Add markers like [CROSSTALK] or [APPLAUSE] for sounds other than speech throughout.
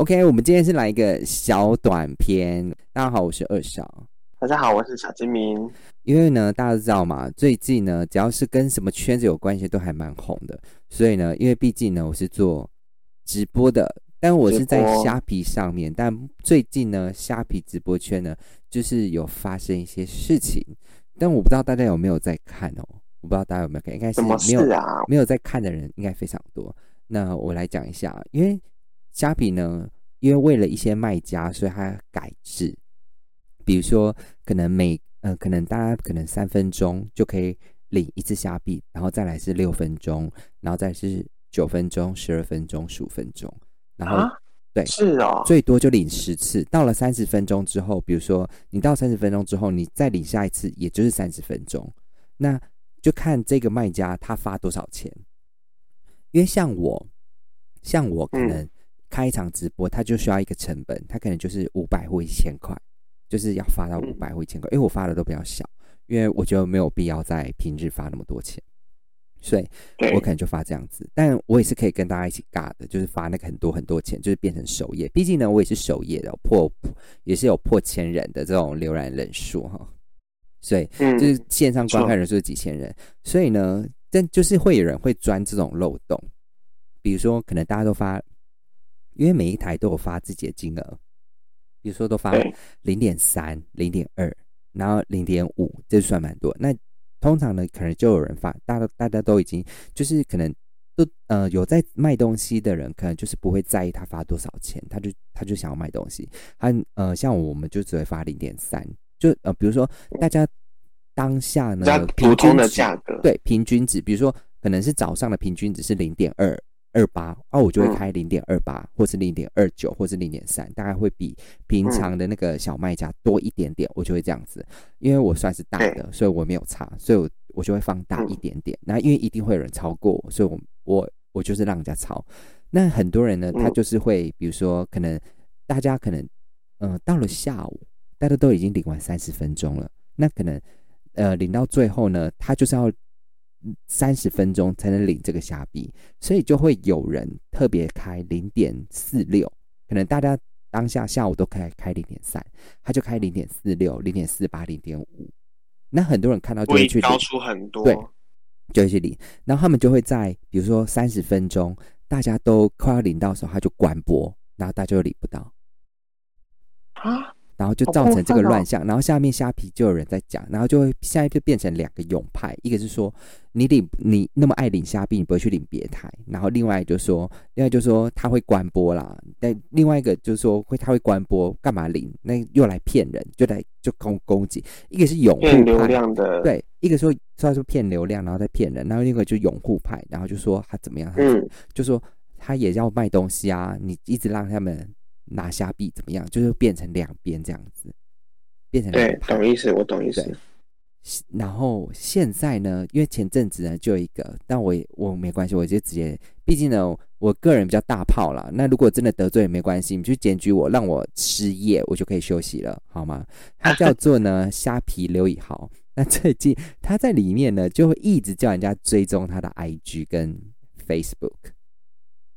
OK，我们今天是来一个小短片。大家好，我是二少。大家好，我是小金明。因为呢，大家都知道嘛，最近呢，只要是跟什么圈子有关系，都还蛮红的。所以呢，因为毕竟呢，我是做直播的，但我是在虾皮上面。但最近呢，虾皮直播圈呢，就是有发生一些事情。但我不知道大家有没有在看哦？我不知道大家有没有看，应该是没有啊，没有在看的人应该非常多。那我来讲一下，因为虾皮呢，因为为了一些卖家，所以它改制。比如说，可能每呃，可能大家可能三分钟就可以领一次虾币，然后再来是六分钟，然后再是九分钟、十二分钟、十五分钟，然后对，是哦，最多就领十次。到了三十分钟之后，比如说你到三十分钟之后，你再领下一次，也就是三十分钟。那就看这个卖家他发多少钱，因为像我，像我可能开一场直播，他就需要一个成本，他可能就是五百或一千块。就是要发到五百或一千块，因为我发的都比较小，因为我觉得没有必要在平日发那么多钱，所以我可能就发这样子。但我也是可以跟大家一起尬的，就是发那个很多很多钱，就是变成首页。毕竟呢，我也是首页的，破也是有破千人的这种浏览人数哈，所以就是线上观看人数是几千人，所以呢，但就是会有人会钻这种漏洞，比如说可能大家都发，因为每一台都有发自己的金额。比如说都发零点三、零点二，然后零点五，这算蛮多。那通常呢，可能就有人发，大家大家都已经就是可能都呃有在卖东西的人，可能就是不会在意他发多少钱，他就他就想要卖东西。他呃像我们就只会发零点三，就呃比如说大家当下呢普通的价格对平均值，比如说可能是早上的平均值是零点二。二八哦，我就会开零点二八，或是零点二九，或是零点三，大概会比平常的那个小卖家多一点点，我就会这样子。因为我算是大的，所以我没有差，所以我我就会放大一点点。那因为一定会有人超过我，所以我我我就是让人家超。那很多人呢，他就是会，比如说可能大家可能嗯到了下午，大家都已经领完三十分钟了，那可能呃领到最后呢，他就是要。三十分钟才能领这个虾币，所以就会有人特别开零点四六，可能大家当下下午都开开零点三，他就开零点四六、零点四八、零点五，那很多人看到就会去高出很多，对，就会去领，然后他们就会在比如说三十分钟大家都快要领到的时候，他就关播，然后大家就领不到。啊。然后就造成这个乱象，然后下面虾皮就有人在讲，然后就会现在就变成两个勇派，一个是说你领你那么爱领虾币，你不会去领别台，然后另外就说，另外就说他会关播啦，但另外一个就是说会他会关播，干嘛领？那又来骗人，就来就攻攻击，一个是拥护流量的，对，一个说说说骗流量，然后再骗人，然后另一个就拥护派，然后就说他怎么样，嗯，就说他也要卖东西啊，你一直让他们。拿下币怎么样？就是变成两边这样子，变成对，懂意思，我懂意思。然后现在呢，因为前阵子呢就有一个，但我我没关系，我就直接，毕竟呢，我个人比较大炮啦。那如果真的得罪也没关系，你去检举我，让我失业，我就可以休息了，好吗？他叫做呢虾皮刘以豪。那最近他在里面呢，就会一直叫人家追踪他的 IG 跟 Facebook。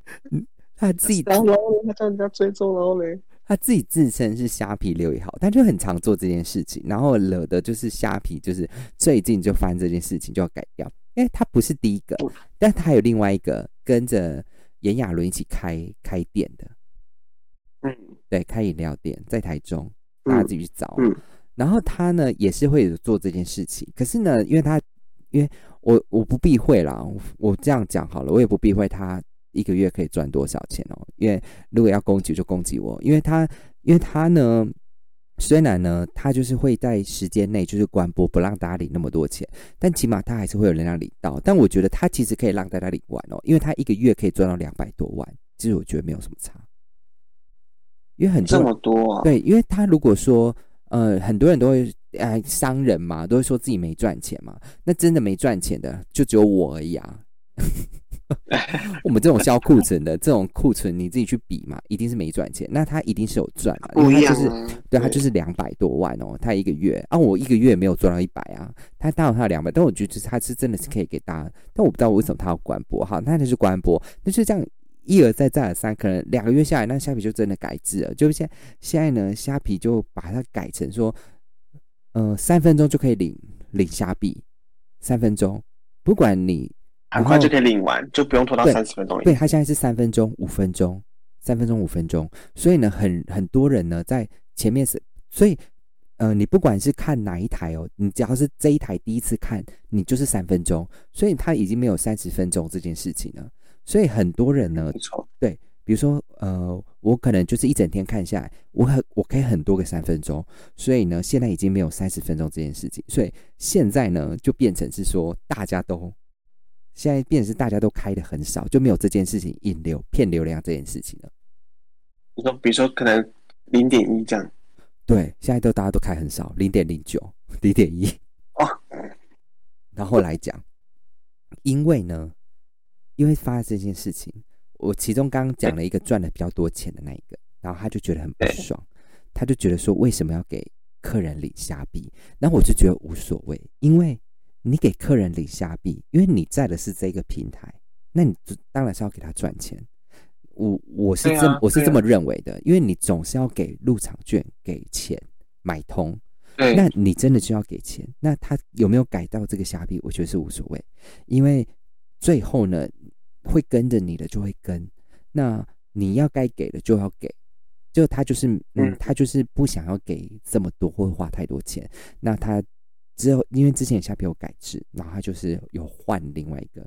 [LAUGHS] 他自己，然后他叫人家追踪，然后嘞，他自己自称是虾皮六一号，他就很常做这件事情，然后惹的就是虾皮，就是最近就发生这件事情就要改掉，因为他不是第一个，但他还有另外一个跟着炎亚纶一起开开店的，嗯，对，开饮料店在台中，大家自己去找，嗯，然后他呢也是会做这件事情，可是呢，因为他因为我我不避讳啦，我这样讲好了，我也不避讳他。一个月可以赚多少钱哦？因为如果要攻击就攻击我，因为他，因为他呢，虽然呢，他就是会在时间内就是关播不让大家领那么多钱，但起码他还是会有人让领到。但我觉得他其实可以让大家领完哦，因为他一个月可以赚到两百多万，其实我觉得没有什么差。因为很这么多对，因为他如果说呃，很多人都会哎，商人嘛，都会说自己没赚钱嘛，那真的没赚钱的就只有我而已啊。[LAUGHS] 我们这种销库存的这种库存，你自己去比嘛，一定是没赚钱。那他一定是有赚嘛，因为他就是对他就是两百多万哦，他一个月啊，我一个月没有赚到一百啊，他当然他有两百，但我觉得他是真的是可以给大家，但我不知道为什么他要关播哈，那就是关播，那就这样一而再再而三，可能两个月下来，那虾皮就真的改制了。就现现在呢，虾皮就把它改成说，呃，三分钟就可以领领虾币，三分钟，不管你很快就可以领完，就不用拖到对三十分钟。对，他现在是三分钟、五分钟、三分钟、五分钟，所以呢，很很多人呢在前面是，所以呃，你不管是看哪一台哦，你只要是这一台第一次看，你就是三分钟，所以他已经没有三十分钟这件事情了。所以很多人呢没，错，比如说呃，我可能就是一整天看下来，我很我可以很多个三分钟，所以呢，现在已经没有三十分钟这件事情，所以现在呢就变成是说大家都。现在变成是大家都开的很少，就没有这件事情引流骗流量这件事情了。你说比如说可能零点一这样，对，现在都大家都开很少，零点零九、[LAUGHS] 零点一。哦，然后来讲，因为呢，因为发生这件事情，我其中刚刚讲了一个赚的比较多钱的那一个，然后他就觉得很不爽，他就觉得说为什么要给客人领虾币？然后我就觉得无所谓，因为你给客人领虾币，因为你在的是这个平台，那你就当然是要给他赚钱。我我是这么、我是这么认为的，因为你总是要给入场券、给钱买通，那你真的就要给钱。那他有没有改到这个虾币？我觉得是无所谓，因为最后呢，会跟着你的就会跟，那你要该给的就要给。就他就是，嗯嗯，他就是不想要给这么多或花太多钱。那他之后，因为之前虾皮有改制，然后他就是有换另外一个，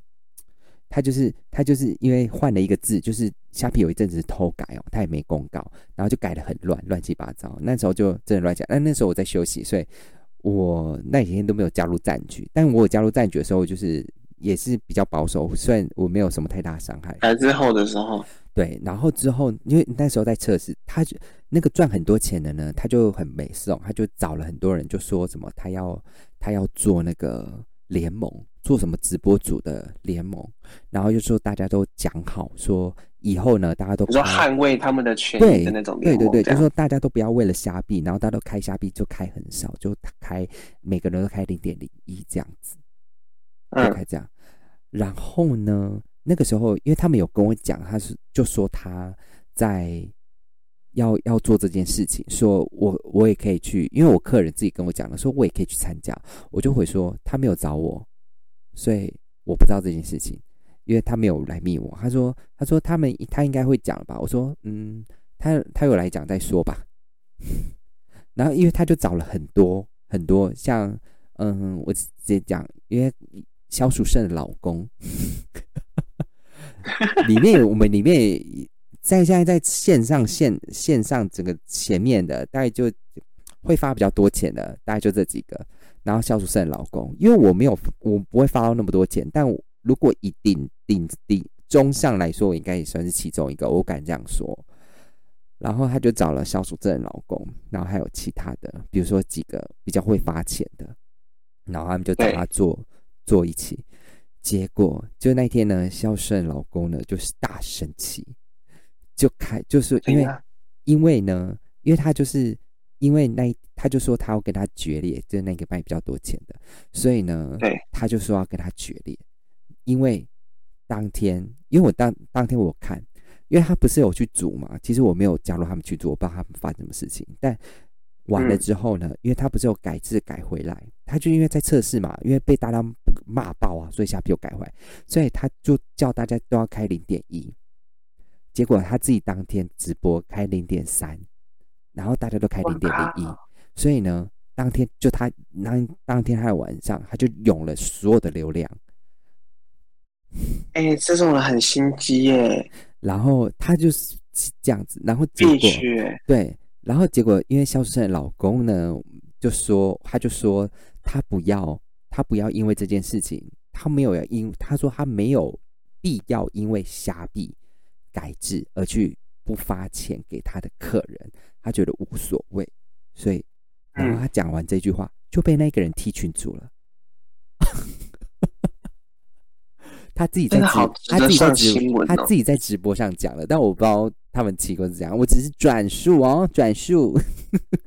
他就是他就是因为换了一个字，就是虾皮有一阵子偷改哦，他也没公告，然后就改的很乱，乱七八糟。那时候就真的乱讲。但那时候我在休息，所以我那几天都没有加入战局。但我有加入战局的时候，就是也是比较保守，虽然我没有什么太大伤害。改之后的时候，对，然后之后，因为那时候在测试，他就那个赚很多钱的呢，他就很没事哦，他就找了很多人，就说什么他要他要做那个联盟，做什么直播组的联盟，然后就说大家都讲好，说以后呢，大家都你说捍卫他们的权对益的那种对对对，就说大家都不要为了虾币，然后大家都开虾币就开很少，就开每个人都开零点零一这样子。开这样。然后呢，那个时候，因为他们有跟我讲，他是就说他在要要做这件事情，说我我也可以去，因为我客人自己跟我讲了，说我也可以去参加，我就回说他没有找我，所以我不知道这件事情，因为他没有来密我。他说他说他们他应该会讲吧？我说嗯，他他有来讲再说吧。[LAUGHS] 然后因为他就找了很多很多像嗯，我直接讲，因为萧淑慎的老公里面我们里面在现在在线上线线上整个前面的大概就会发比较多钱的，大概就这几个。然后萧淑慎的老公，因为我没有我不会发到那么多钱，但如果以顶顶顶中上来说，我应该也算是其中一个，我敢这样说。然后他就找了萧淑珍的老公，然后还有其他的，比如说几个比较会发钱的，然后他们就找他做做一起。结果就那天呢，孝顺老公呢就是大生气，就开就是因为因为呢，因为他就是因为那他就说他要跟他决裂，就是那个卖比较多钱的，所以呢，对，他就说要跟他决裂，因为当天因为我当当天我看，因为他不是有去煮嘛，其实我没有加入他们去做，我不知道他们发生什么事情，但完了嗯。之后呢，因为他不是有改字改回来，他就因为在测试嘛，因为被大家骂爆啊，所以下批又改回来，所以他就叫大家都要开零点一，结果他自己当天直播开零点三，然后大家都开零点零一，所以呢，当天就他当当天他的晚上，他就涌了所有的流量，哎、这种人很心机耶，然后他就是这样子，然后结必果，对，然后结果因为肖淑慎的老公呢，就说他就说他不要，他不要因为这件事情，他没有要因，他说他没有必要因为虾币改制而去不发钱给他的客人，他觉得无所谓，所以然后嗯他讲完这句话就被那个人踢群主了。[LAUGHS] 他自己在直他自己在直他自己在直播上讲了，但我不知道他们奇怪是这样，我只是转述哦，转述。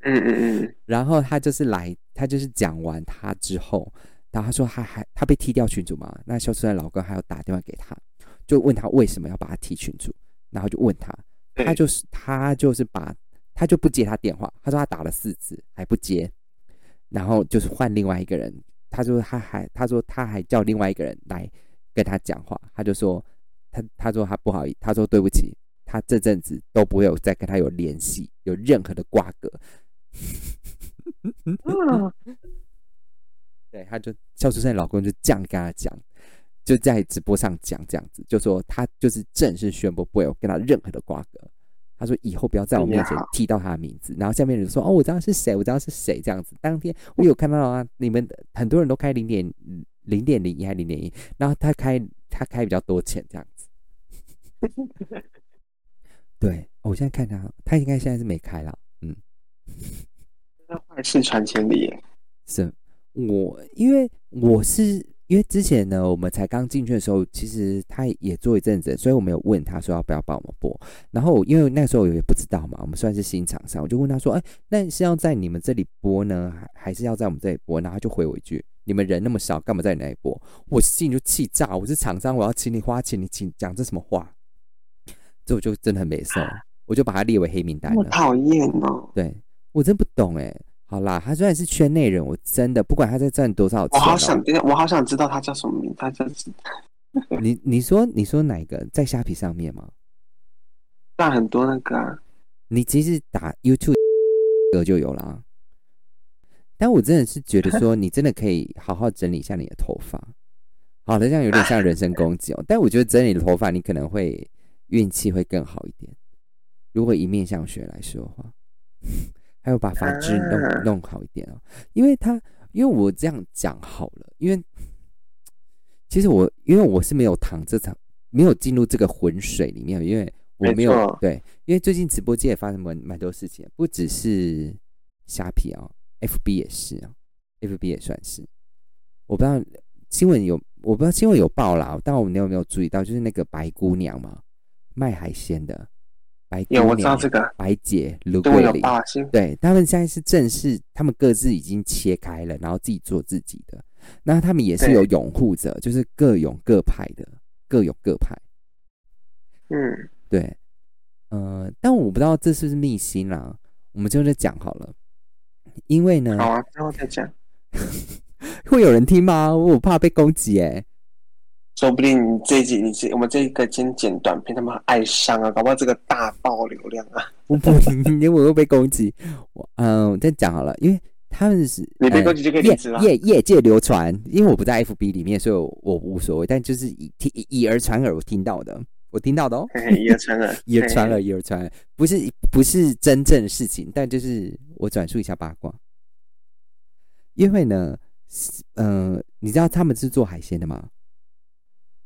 嗯嗯嗯，[LAUGHS] 然后他就是来，他就是讲完他之后，然后他说他还他被踢掉群主嘛，那肖淑的老公还要打电话给他，就问他为什么要把他踢群主，然后就问他，他就是他就是把他就不接他电话，他说他打了四次还不接，然后就是换另外一个人，他说他还他说他还叫另外一个人来跟他讲话，他就说他他说他不好意他说对不起，他这阵子都不会有再跟他有联系，有任何的瓜葛。嗯 [LAUGHS] 对，他就肖淑慎老公就这样跟他讲，就在直播上讲这样子，就说他就是正式宣布不会有跟他任何的瓜葛。他说以后不要在我面前提到他的名字，然后下面人说哦，我知道是谁，我知道是谁这样子。当天我有看到啊，你们很多人都开零点零点零一还零点一，然后他开他开比较多钱这样子。[LAUGHS] 对，我现在看他，他应该现在是没开了，嗯。那坏事传千里耶，是我，因为我是因为之前呢，我们才刚进去的时候，其实他也做一阵子，所以我没有问他说要不要帮我们播。然后因为那时候也不知道嘛，我们算是新厂商，我就问他说：“哎，那是要在你们这里播呢，还还是要在我们这里播？”然后他就回我一句：“你们人那么少，干嘛在你那里播？”我心里就气炸，我是厂商，我要请你花钱，你请讲这什么话？这我就真的很没受，我就把他列为黑名单了。好讨厌哦！对我真不懂哎。好啦，他虽然是圈内人，我真的不管他在赚多少我钱、哦。好想，我好想知道他叫什么名，他就是 [LAUGHS] 你你说你说哪个在虾皮上面吗？赚很多那个啊，你其实打 YouTube 歌就有啦。但我真的是觉得说，你真的可以好好整理一下你的头发。好的，这样有点像人身攻击哦。但我觉得整理头发，你可能会运气会更好一点。如果以面相学来说的话，[LAUGHS] 还有把发质弄啊弄好一点哦。因为他，因为我这样讲好了，因为 [COUGHS] 其实我因为我是没有躺这场，没有进入这个浑水里面，因为我没有没对，因为最近直播间也发生蛮蛮多事情，不只是虾皮啊、FB 也是啊，FB 也算是。我不知道新闻有，我不知道新闻有报啦，但我们你有没有注意到，就是那个白姑娘嘛，卖海鲜的白姑有娘，我知道这个，白姐卢桂林，对他们现在是正式，他们各自已经切开了，然后自己做自己的。那他们也是有拥护者，就是各有各派的，各有各派。嗯，对，呃，但我不知道这是不是秘辛啦，我们就在讲好了。因为呢，好啊，之后再讲，[LAUGHS] 会有人听吗？我怕被攻击哎、说不定你这一集你这我们这一个先剪短片，他们爱上啊，搞不好这个大爆流量啊，我不，因为我会被攻击。我嗯，我再讲好了，因为他们是呃你被攻击就可以业离职了。业业界流传，因为我不在 FB 里面，所以我我无所谓。但就是以听以耳传耳，我听到的，我听到的哦，以耳传耳，以耳传耳，嘿，以耳传耳，[LAUGHS] 不是不是真正的事情，但就是我转述一下八卦。因为呢，嗯、呃，你知道他们是做海鲜的吗？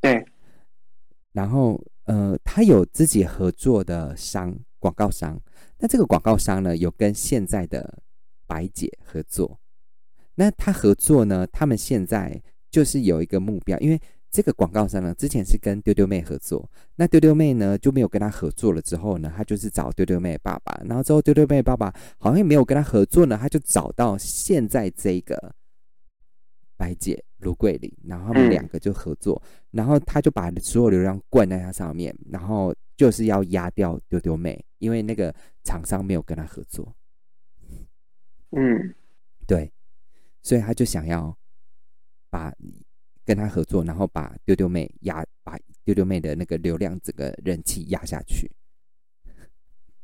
对，然后呃，他有自己合作的商广告商，那这个广告商呢，有跟现在的白姐合作。那他合作呢，他们现在就是有一个目标，因为这个广告商呢，之前是跟丢丢妹合作，那丢丢妹呢就没有跟他合作了。之后呢，他就是找丢丢妹爸爸，然后之后丢丢妹爸爸好像没有跟他合作呢，他就找到现在这个白姐卢桂林，然后他们嗯。两个就合作，然后他就把所有流量灌在他上面，然后就是要压掉丢丢妹，因为那个厂商没有跟他合作，嗯，对，所以他就想要把跟他合作，然后把丢丢妹压，把丢丢妹的那个流量整个人气压下去。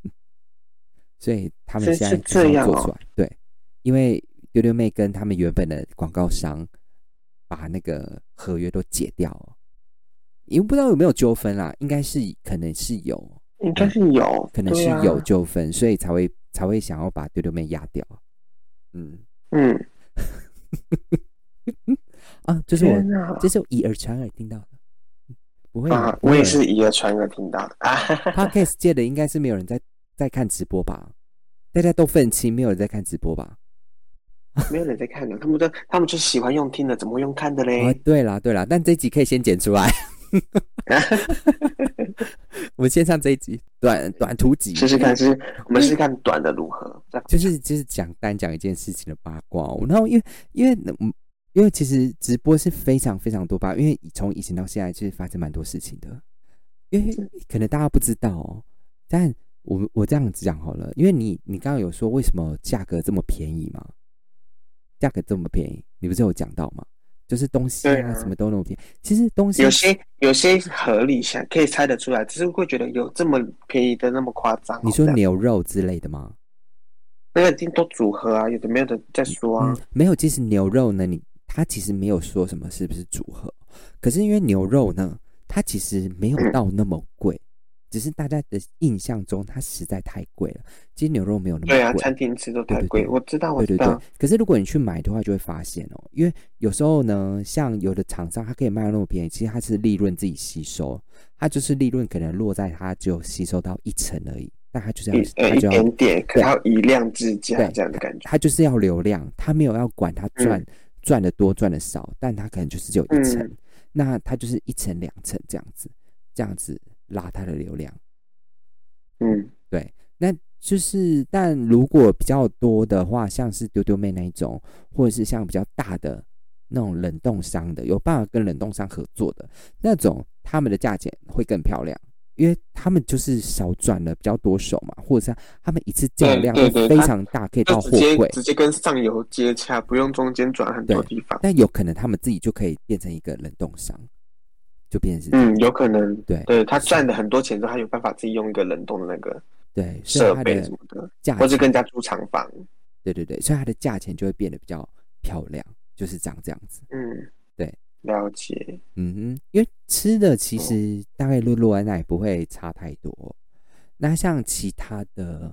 [LAUGHS] 所以他们现在就是这样做出来，对，因为丢丢妹跟他们原本的广告商把那个合约都解掉了，因为不知道有没有纠纷啦，应该是可能是有，应该是有，可能是有纠纷，所以才会才会想要把丢丢妹压掉。嗯，嗯，[LAUGHS] 啊，这是我这是我以耳传耳听到的，不会啊，我也是以耳传耳听到的啊，[LAUGHS] Podcast 界的应该是没有人在在看直播吧？大家都愤青，没有人在看直播吧？没有人在看的，他们都他们就喜欢用听的，怎么会用看的啊嘞？，对啦对啦，但这集可以先剪出来。[LAUGHS] 我们先上这一集短短途集，试试看，是我们试试看短的如何？就是就是讲单讲一件事情的八卦哦、然后因为因为嗯，因为其实直播是非常非常多吧，因为从以前到现在其实发生蛮多事情的。因为可能大家不知道哦，但我我这样子讲好了，因为你你刚刚有说为什么价格这么便宜吗？价格这么便宜，你不是有讲到吗？就是东西啊，什么都那么便宜。其实东西有些有些合理想可以猜得出来，只是会觉得有这么便宜的那么夸张哦。你说牛肉之类的吗？那个已经都组合啊，有的没有的再说啊嗯。，没有。其实牛肉呢，你它其实没有说什么是不是组合，可是因为牛肉呢，它其实没有嗯到那么贵，只是大家的印象中它实在太贵了。其实牛肉没有那么对啊，贵。餐厅吃都太贵，我知道，我对对对可是如果你去买的话，就会发现哦，因为有时候呢，像有的厂商它可以卖到那么便宜，其实它是利润自己吸收，它就是利润可能落在它只有吸收到一成而已，但它就是要一点点，可要以量制价对这样的感觉。他就是要流量，它没有要管它赚、赚的多赚的少，但它可能就是只有一层，嗯那它就是一层两层这样子，这样子拉他的流量。嗯，对那就是，但如果比较多的话，像是丢丢妹那一种，或者是像比较大的那种冷冻商的，有办法跟冷冻商合作的那种，他们的价钱会更漂亮，因为他们就是少转了比较多手嘛，或者是他们一次叫对量非常大，可以到货柜，直接跟上游接洽，不用中间转很多地方。但有可能他们自己就可以变成一个冷冻商，就变成是嗯，有可能。对对他赚的很多钱之后，他有办法自己用一个冷冻的那个对，设备什么的，价或是钱跟人家租厂房。对对对，所以它的价钱就会变得比较漂亮，就是这样这样子。嗯，对，了解。嗯哼，因为吃的其实大概落落在那也不会差太多。那像其他的，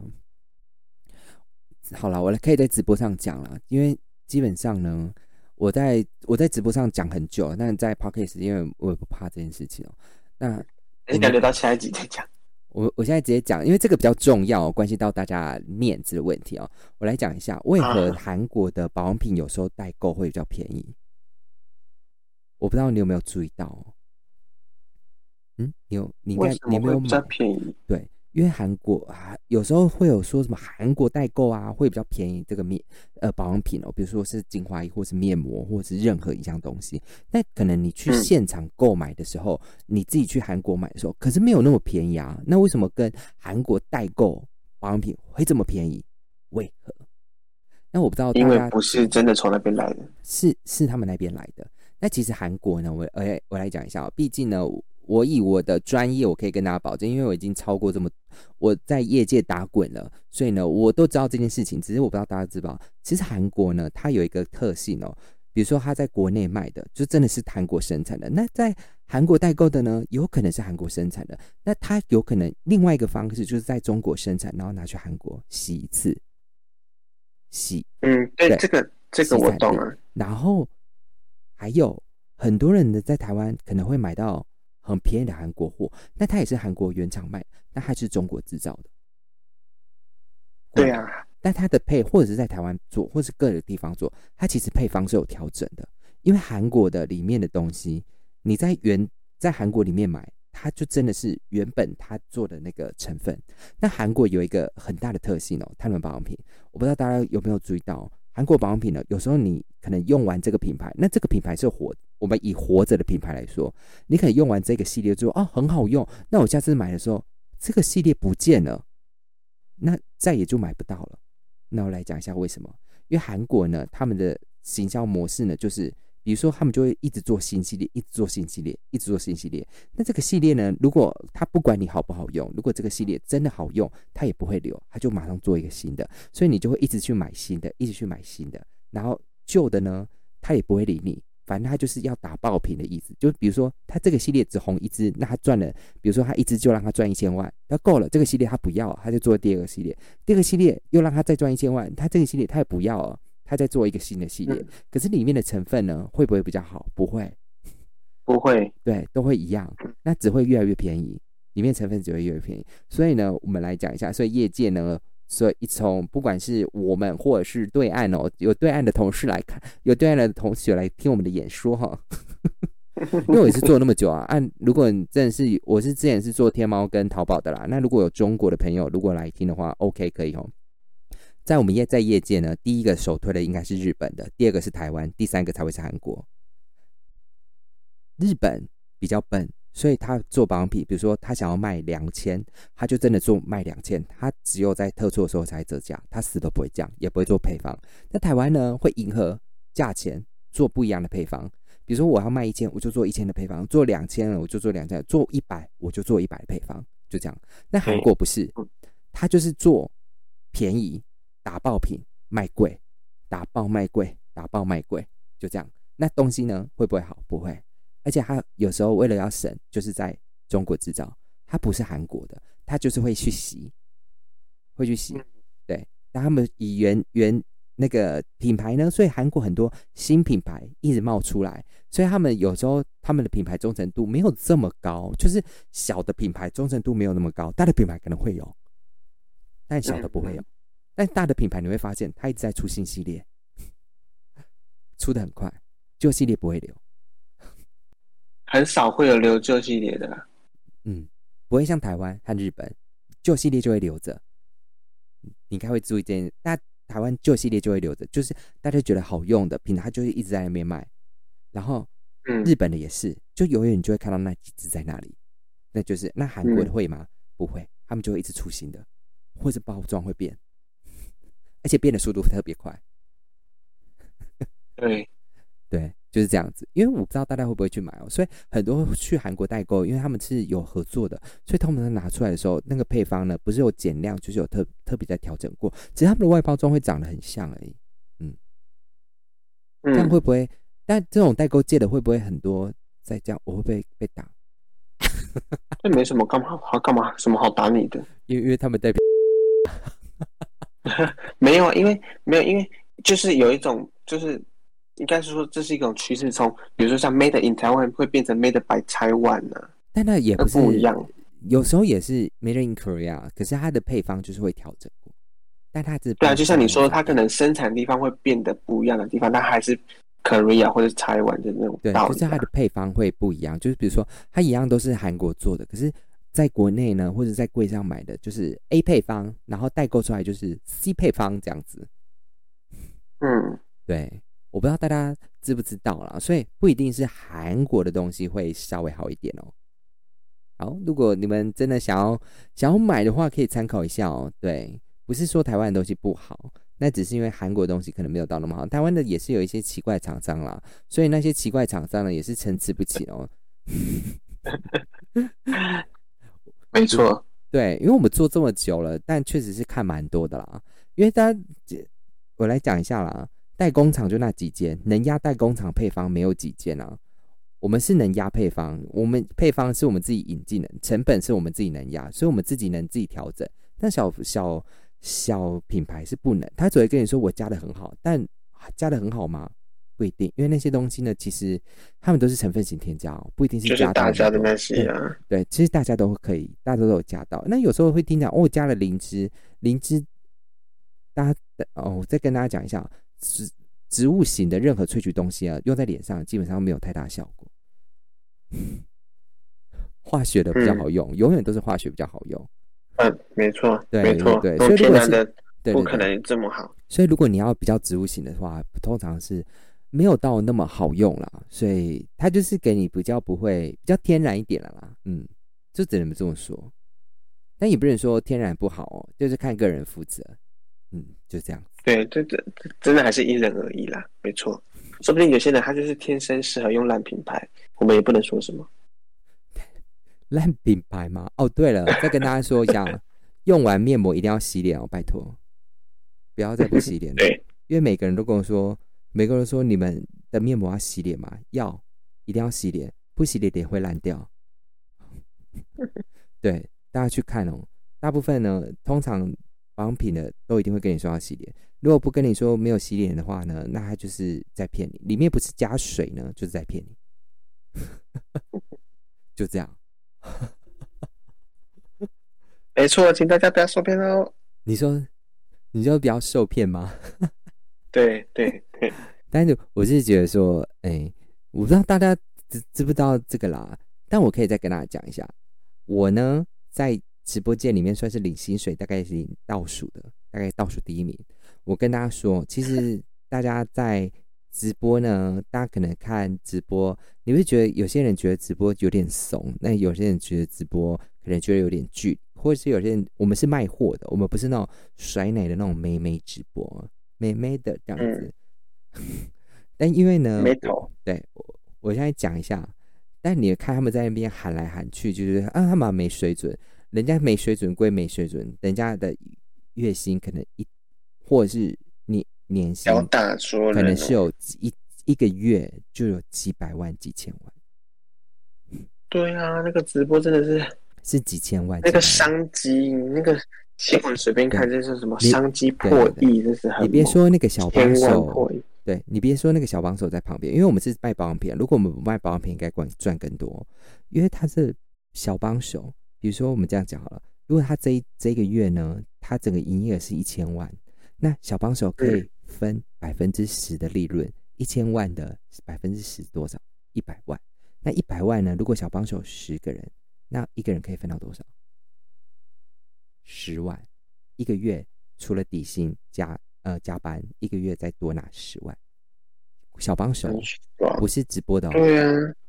好了，我可以在直播上讲了，因为基本上呢，我在我在直播上讲很久，但在 podcast 因为我也不怕这件事情哦、那你感觉到下一集再讲。我我现在直接讲，因为这个比较重要，关系到大家面子的问题哦。我来讲一下，为何啊韩国的保养品有时候代购会比较便宜？我不知道你有没有注意到哦。嗯，你有，你应该你没有么会比较买？便宜？对，因为韩国啊，有时候会有说什么韩国代购啊，会比较便宜这个面呃保养品哦，比如说是精华液或是面膜或是任何一样东西。那可能你去嗯现场购买的时候，你自己去韩国买的时候，可是没有那么便宜啊。那为什么跟韩国代购保养品会这么便宜？为何？那我不知道因为不是真的从那边来的。是是他们那边来的。那其实韩国呢，我我来我来讲一下哦，毕竟呢，我以我的专业，我可以跟大家保证，因为我已经超过这么我在业界打滚了，所以呢，我都知道这件事情。只是我不知道大家知不知道，其实韩国呢，它有一个特性哦，比如说它在国内卖的，就真的是韩国生产的。那在韩国代购的呢，有可能是韩国生产的。那它有可能另外一个方式就是在中国生产，然后拿去韩国洗一次，洗嗯，对，对这个这个我懂了。然后还有很多人呢，在台湾可能会买到很便宜的韩国货，那它也是韩国原厂卖，那它是中国制造的。对啊，但它的配或者是在台湾做，或是各个地方做，它其实配方是有调整的。因为韩国的里面的东西，你在原在韩国里面买，它就真的是原本它做的那个成分。那韩国有一个很大的特性哦，他们保养品，我不知道大家有没有注意到哦，韩国保养品呢，有时候你可能用完这个品牌，那这个品牌是活，我们以活着的品牌来说，你可能用完这个系列之后，哦，很好用，那我下次买的时候，这个系列不见了，那再也就买不到了。那我来讲一下为什么？因为韩国呢，他们的行销模式呢，就是比如说他们就会一直做新系列，一直做新系列，一直做新系列。那这个系列呢，如果他不管你好不好用，如果这个系列真的好用，他也不会留，他就马上做一个新的，所以你就会一直去买新的，一直去买新的。然后旧的呢，他也不会理你，反正他就是要打爆品的意思。就比如说他这个系列只红一支，那他赚了，比如说他一支就让他赚一千万，那够了。这个系列他不要，他就做第二个系列，第二个系列又让他再赚一千万，他这个系列他也不要了，他再做一个新的系列。嗯可是里面的成分呢，会不会比较好？不会，不会，对，都会一样，那只会越来越便宜，里面成分只会越来越便宜。所以呢，我们来讲一下，所以业界呢，所以从不管是我们或者是对岸哦，有对岸的同事来看，有对岸的同学来听我们的演说哈。[LAUGHS] 因为我也是做那么久啊，按如果你真的是我是之前是做天猫跟淘宝的啦，那如果有中国的朋友如果来听的话，OK 可以哦。在我们业在业界呢，第一个首推的应该是日本的，第二个是台湾，第三个才会是韩国。日本比较笨，所以他做保养品，比如说他想要卖两千，他就真的做卖两千，他只有在特殊的时候才折价，他死都不会降，也不会做配方。那台湾呢，会迎合价钱做不一样的配方，比如说我要卖一千，我就做一千的配方；做两千了，我就做两千；做一百，我就做一百的配方，就这样。那韩国不是，他就是做便宜打爆品卖贵，打爆卖贵，打爆卖贵，就这样。那东西呢，会不会好？不会。而且他有时候为了要省，就是在中国制造，他不是韩国的，他就是会去洗，会去洗，对。但他们以原原那个品牌呢，所以韩国很多新品牌一直冒出来，所以他们有时候他们的品牌忠诚度没有这么高，就是小的品牌忠诚度没有那么高，大的品牌可能会有，但小的不会有。但大的品牌你会发现，它一直在出新系列，[LAUGHS] 出的很快，旧系列不会留。很少会有留旧系列的，嗯，不会像台湾和日本，旧系列就会留着。你应该会注意这件，那台湾旧系列就会留着，就是大家觉得好用的品牌，就会一直在那边卖。然后，嗯，日本的也是，就永远你就会看到那几只在那里。那就是那韩国的会吗？不会，他们就会一直出新的，或者包装会变，[LAUGHS] 而且变的速度特别快。[LAUGHS] 对，对。就是这样子，因为我不知道大家会不会去买哦，所以很多去韩国代购，因为他们是有合作的，所以他们拿出来的时候，那个配方呢，不是有减量，就是有特特别在调整过，只是他们的外包装会长得很像而已。嗯，这样会不会？但这种代购借的会不会很多？再这样，我会不会被打？[LAUGHS] 这没什么，干嘛好干嘛？什么好打你的？因为因为他们代表 [LAUGHS] 没有啊，因为没有，因为就是有一种就是。应该是说这是一种趋势，从比如说像 Made in Taiwan 会变成 Made by Taiwan 呢，但那也不是不一样，有时候也是 Made in Korea，可是它的配方就是会调整过，但它只对啊，就像你说，它可能生产地方会变得不一样的地方，但还是 Korea 或者 Taiwan 的那种对，就是它的配方会不一样，就是比如说它一样都是韩国做的，可是在国内呢，或者在柜上买的就是 A 配方，然后代购出来就是 C 配方这样子，嗯，对。我不知道大家知不知道啦，所以不一定是韩国的东西会稍微好一点哦。好，如果你们真的想要想要买的话，可以参考一下哦。对，不是说台湾的东西不好，那只是因为韩国的东西可能没有到那么好。台湾的也是有一些奇怪厂商啦，所以那些奇怪厂商呢也是参差不齐哦。[LAUGHS] 没错，对，因为我们做这么久了，但确实是看蛮多的啦。因为大家，我来讲一下啦。代工厂就那几间，能压代工厂配方没有几间啊。我们是能压配方，我们配方是我们自己引进的，成本是我们自己能压，所以我们自己能自己调整。但小小小品牌是不能，他只会跟你说我加的很好，但加的很好吗？不一定，因为那些东西呢，其实他们都是成分型添加哦，不一定是加大家的那些啊。对，其实大家都可以，大家都有加到。那有时候会听讲哦，加了灵芝，灵芝，大家哦，我再跟大家讲一下。植植物型的任何萃取东西啊，用在脸上基本上没有太大效果。化学的比较好用，永远都是化学比较好用。嗯，没错，对，没错，对。所以天然的不可能这么好。所以如果你要比较植物型的话，通常是没有到那么好用啦。所以它就是给你比较不会比较天然一点了啦。嗯，就只能这么说。但也不能说天然不好哦，就是看个人负责。嗯，就这样。对，这这真的还是因人而异啦，没错。说不定有些人他就是天生适合用烂品牌，我们也不能说什么。[LAUGHS] 烂品牌吗？哦，对了，再跟大家说一下，[LAUGHS] 用完面膜一定要洗脸哦，拜托，不要再不洗脸了。对，因为每个人都跟我说，每个人说你们的面膜要洗脸嘛？要，一定要洗脸，不洗脸脸会烂掉。[LAUGHS] 对，大家去看哦，大部分呢，通常保养品的都一定会跟你说要洗脸。如果不跟你说没有洗脸的话呢，那他就是在骗你。里面不是加水呢，就是在骗你。[LAUGHS] 就这样。[LAUGHS] 没错，请大家不要受骗哦。你说，你就不要受骗吗？[LAUGHS] 对对对。但是我是觉得说，哎，我不知道大家知知不知道这个啦。但我可以再跟大家讲一下，我呢在直播间里面算是领薪水，大概是倒数的，大概倒数第一名。我跟大家说，其实大家在直播呢，大家可能看直播，你会觉得有些人觉得直播有点怂，那有些人觉得直播可能觉得有点距离，或者是有些人我们是卖货的，我们不是那种甩奶的那种妹妹直播，妹妹的这样子。[LAUGHS] 但因为呢，没头，对我我现在讲一下，但你看他们在那边喊来喊去，就是啊，他们没水准，人家没水准归没水准，人家的月薪可能一，或者是你年薪要大说可能是有一一个月就有几百万、几千万，对啊，那个直播真的是是几千万。那个商机，那个新闻随便看，这是什么商机破亿，这是很你别说那个小帮手，对你别说那个小帮手在旁边，因为我们是卖保养品，如果我们不卖保养品，应该赚赚更多。因为他是小帮手，比如说我们这样讲好了，如果他这一这个月呢，他整个营业额是一千万，那小帮手可以分百分之十的利润，一千万的百分之十多少？一百万。那一百万呢？如果小帮手十个人，那一个人可以分到多少？十万。一个月除了底薪加呃加班，一个月再多拿十万。小帮手不是直播的、哦，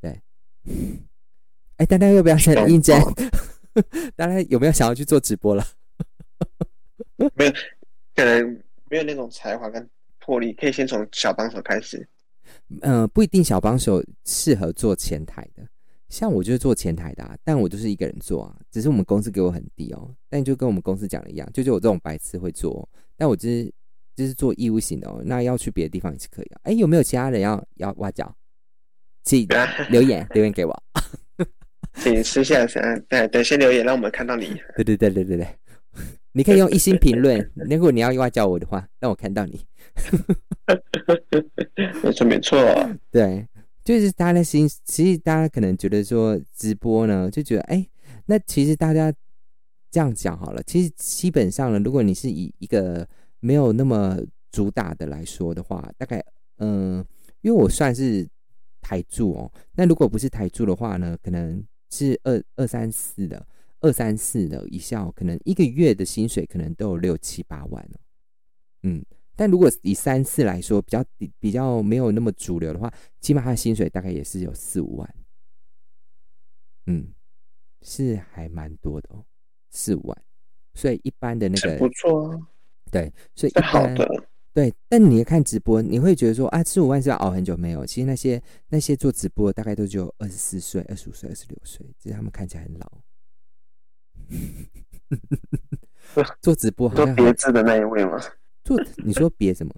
对啊，[LAUGHS] 哎，大家要不要想爽应征爆？[LAUGHS] [LAUGHS] 大家有没有想要去做直播了？没有可能没有那种才华跟魄力，可以先从小帮手开始。嗯、不一定小帮手适合做前台的，像我就是做前台的、啊，但我就是一个人做啊，只是我们公司给我很低哦，但就跟我们公司讲的一样，就就我这种白痴会做哦，但我就是就是做义务型的哦，那要去别的地方也是可以啊。哎，有没有其他人要要挖角？请留言 [LAUGHS] 留言给我。请私下先，对对，先留言让我们看到你。对对对对对对，你可以用一星评论，如果你要外叫我的话，让我看到你。[LAUGHS] 没错没错，对，就是大家的心，其实大家可能觉得说直播呢，就觉得哎，那其实大家这样讲好了，其实基本上呢，如果你是以一个没有那么主打的来说的话，大概嗯、因为我算是台柱哦，那如果不是台柱的话呢，可能是二二三四的，二三四的以下哦，可能一个月的薪水可能都有六七八万哦，嗯。但如果以三四来说，比较比比较没有那么主流的话，起码他的薪水大概也是有四五万，嗯，是还蛮多的哦，四五万。所以一般的那个不错啊，对，所以一般的。对，但你看直播，你会觉得说啊，四五万是要熬很久没有？其实那些那些做直播的大概都只有二十四岁、二十五岁、二十六岁，只是他们看起来很老。[LAUGHS] 做直播好像很叠字的那一位吗？[LAUGHS] 做，你说别什么？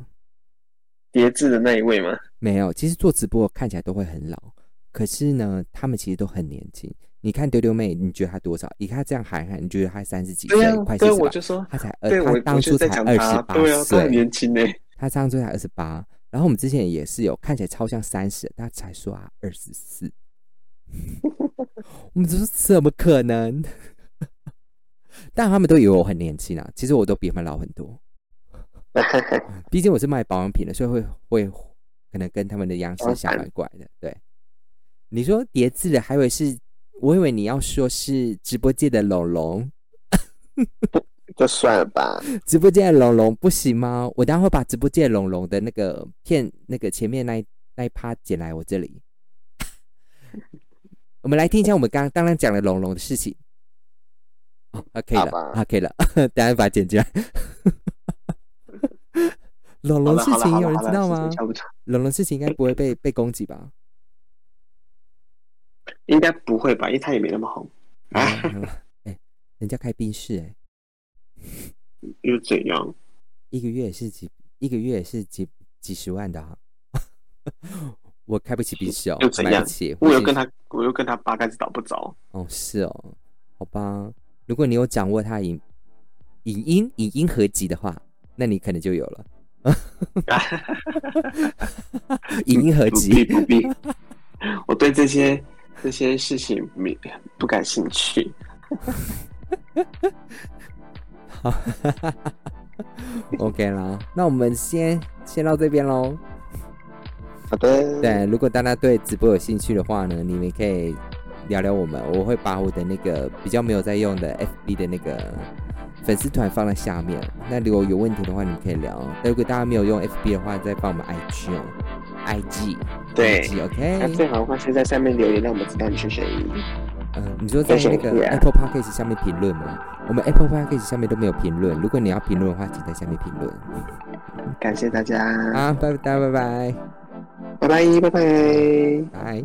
[LAUGHS] 别致的那一位吗？没有，其实做直播看起来都会很老，可是呢，他们其实都很年轻。你看丢丢妹，你觉得她多少？你看她这样喊喊，你觉得她三十几岁快四十吧？我就说，她才二，对她当初才二十，八对啊，他岁很，年轻呢。她当初才二十八。然后我们之前也是有看起来超像三十，她才说啊二十四。[LAUGHS] 我们就说怎么可能？[LAUGHS] 但他们都以为我很年轻啊，其实我都比他们老很多。[LAUGHS] 毕竟我是卖保养品的，所以会会可能跟他们的样式相反过来的。对，你说叠字的，还以为是，我以为你要说是直播界的龙龙，就算了吧，直播间的龙龙不行吗？我等下会把直播间的龙龙的那个片那个前面那一那一趴剪来我这里。[LAUGHS] 我们来听一下我们刚刚刚刚讲的龙龙的事情。哦，啊，可以了，可以了，[LAUGHS] 等下把它剪进来。[LAUGHS] 龙龙事情有人知道吗龙龙事情应该不会被被攻击吧？应该不会吧？因为他也没那么红，啊，[LAUGHS] 哎、人家开宾士哎、[LAUGHS] 又怎样？一个月也是几一个月也是几几十万的啊。[LAUGHS] 我开不起宾士哦又，怎样买不起。我又跟他，我又跟他八竿子打不着。哦，是哦，好吧。如果你有掌握他的影影音影音合集的话，那你可能就有了影音合不必集。不必，我对这些这些事情没不感兴趣。好，[LAUGHS] OK 啦，那我们先先到这边喽。好的，对，如果大家对直播有兴趣的话呢，你们可以聊聊我们，我会把我的那个比较没有在用的 FB 的那个粉丝团放在下面。那如果有问题的话，你们可以聊。但如果大家没有用 FB 的话，再帮我们 IG 哦。IG，对，OK。那最好的话是在下面留言，让我们知道你是谁。嗯、你说在那个 Apple Podcast 下面评论吗？我们 Apple Podcast 下面都没有评论，如果你要评论的话，请在下面评论。感谢大家，好、啊，拜拜，拜拜，拜拜，拜拜，拜。